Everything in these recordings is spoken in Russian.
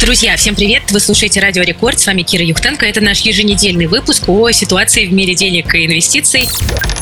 Друзья, всем привет! Вы слушаете Радио Рекорд. С вами Кира Юхтенко. Это наш еженедельный выпуск о ситуации в мире денег и инвестиций.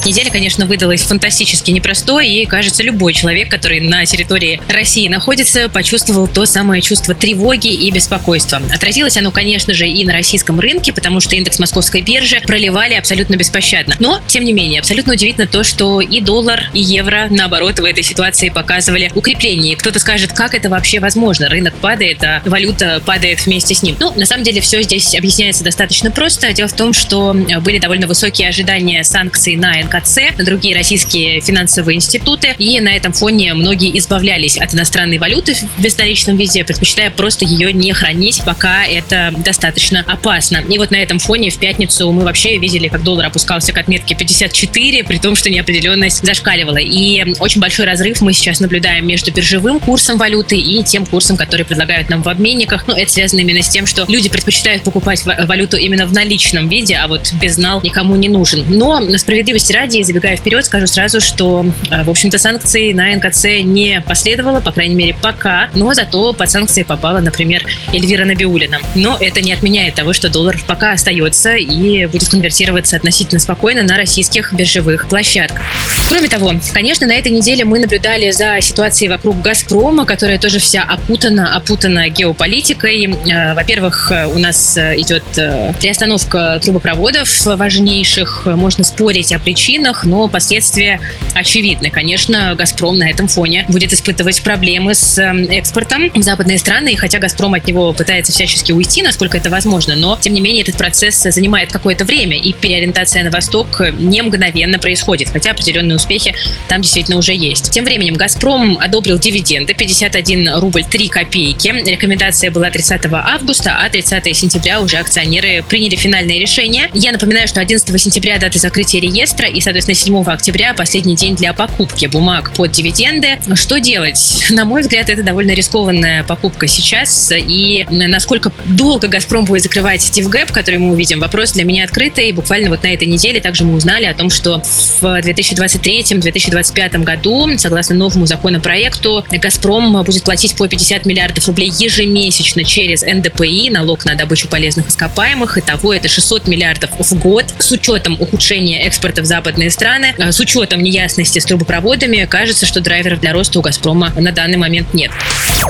Неделя, конечно, выдалась фантастически непростой, и, кажется, любой человек, который на территории России находится, почувствовал то самое чувство тревоги и беспокойства. Отразилось оно, конечно же, и на российском рынке, потому что индекс московской биржи проливали абсолютно беспощадно. Но, тем не менее, абсолютно удивительно то, что и доллар, и евро, наоборот, в этой ситуации показывали укрепление. Кто-то скажет, как это вообще возможно? Рынок падает, а валюта просто падает вместе с ним. Ну, на самом деле, все здесь объясняется достаточно просто. Дело в том, что э, были довольно высокие ожидания санкций на НКЦ, на другие российские финансовые институты, и на этом фоне многие избавлялись от иностранной валюты в безналичном виде, предпочитая просто ее не хранить, пока это достаточно опасно. И вот на этом фоне в пятницу мы вообще видели, как доллар опускался к отметке 54, при том, что неопределенность зашкаливала. И очень большой разрыв мы сейчас наблюдаем между биржевым курсом валюты и тем курсом, который предлагают нам в обменниках рынках. Ну, это связано именно с тем, что люди предпочитают покупать валюту именно в наличном виде, а вот безнал никому не нужен. Но на справедливости ради, забегая вперед, скажу сразу, что, э, в общем-то, санкций на НКЦ не последовало, по крайней мере, пока. Но зато под санкции попала, например, Эльвира Набиулина. Но это не отменяет того, что доллар пока остается и будет конвертироваться относительно спокойно на российских биржевых площадках. Кроме того, конечно, на этой неделе мы наблюдали за ситуацией вокруг «Газпрома», которая тоже вся опутана, опутана геополитикой политикой. Э, во-первых, у нас э, идет э, приостановка трубопроводов важнейших. Можно спорить о причинах, но последствия очевидны. Конечно, «Газпром» на этом фоне будет испытывать проблемы с экспортом в западные страны. И хотя «Газпром» от него пытается всячески уйти, насколько это возможно, но, тем не менее, этот процесс занимает какое-то время, и переориентация на восток не мгновенно происходит, хотя определенные успехи там действительно уже есть. Тем временем «Газпром» одобрил дивиденды 51 рубль 3 копейки. Рекомендация была 30 августа, а 30 сентября уже акционеры приняли финальное решение. Я напоминаю, что 11 сентября дата закрытия реестра и, соответственно, 7 октября последний день для покупки бумаг под дивиденды. Что делать? На мой взгляд, это довольно рискованная покупка сейчас. И насколько долго «Газпром» будет закрывать Тивгэп, который мы увидим, вопрос для меня открытый. Буквально вот на этой неделе также мы узнали о том, что в 2023-2025 году, согласно новому законопроекту, «Газпром» будет платить по 50 миллиардов рублей ежемесячно ежемесячно через НДПИ, налог на добычу полезных ископаемых. Итого это 600 миллиардов в год. С учетом ухудшения экспорта в западные страны, э, с учетом неясности с трубопроводами, кажется, что драйверов для роста у «Газпрома» на данный момент нет.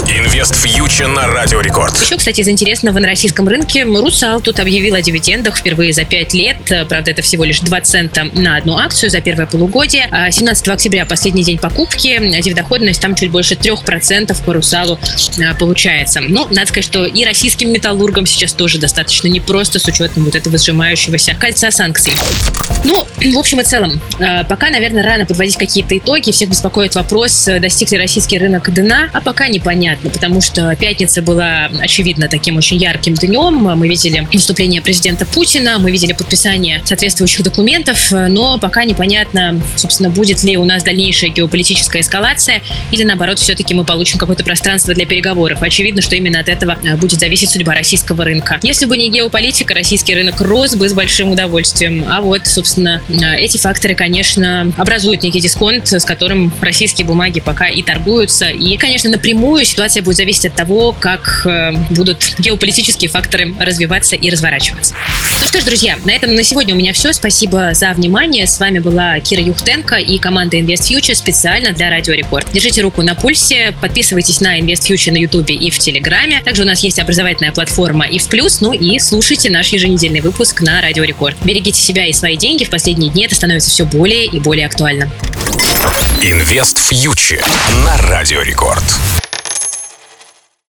Инвест фьючер на Радио Рекорд. Еще, кстати, из интересного на российском рынке «Русал» тут объявил о дивидендах впервые за 5 лет. Правда, это всего лишь 2 цента на одну акцию за первое полугодие. 17 а октября последний день покупки. Дивидоходность там чуть больше 3% по «Русалу» э, получается. Ну, надо сказать, что и российским металлургам сейчас тоже достаточно непросто с учетом вот этого сжимающегося кольца санкций. Ну, в общем и целом, э, пока, наверное, рано подводить какие-то итоги. Всех беспокоит вопрос, достиг ли российский рынок дна, а пока непонятно, потому что пятница была, очевидно, таким очень ярким днем. Мы видели выступление президента Путина, мы видели подписание соответствующих документов, но пока непонятно, собственно, будет ли у нас дальнейшая геополитическая эскалация или, наоборот, все-таки мы получим какое-то пространство для переговоров. Очевидно, что именно от этого э, будет зависеть судьба российского рынка. Если бы не геополитика, российский рынок рос бы с большим удовольствием. А вот, собственно, э, эти факторы, конечно, образуют некий дисконт, с которым российские бумаги пока и торгуются. И, конечно, напрямую ситуация будет зависеть от того, как э, будут геополитические факторы развиваться и разворачиваться. Ну что ж, друзья, на этом на сегодня у меня все. Спасибо за внимание. С вами была Кира Юхтенко и команда Invest Future специально для Радио Рекорд. Держите руку на пульсе, подписывайтесь на Invest Future на YouTube и в Телеграме. Также у нас есть образовательная платформа и в плюс, ну и слушайте наш еженедельный выпуск на Радио Рекорд. Берегите себя и свои деньги. В последние дни это становится все более и более актуально. Инвест фьючер на Радио Рекорд.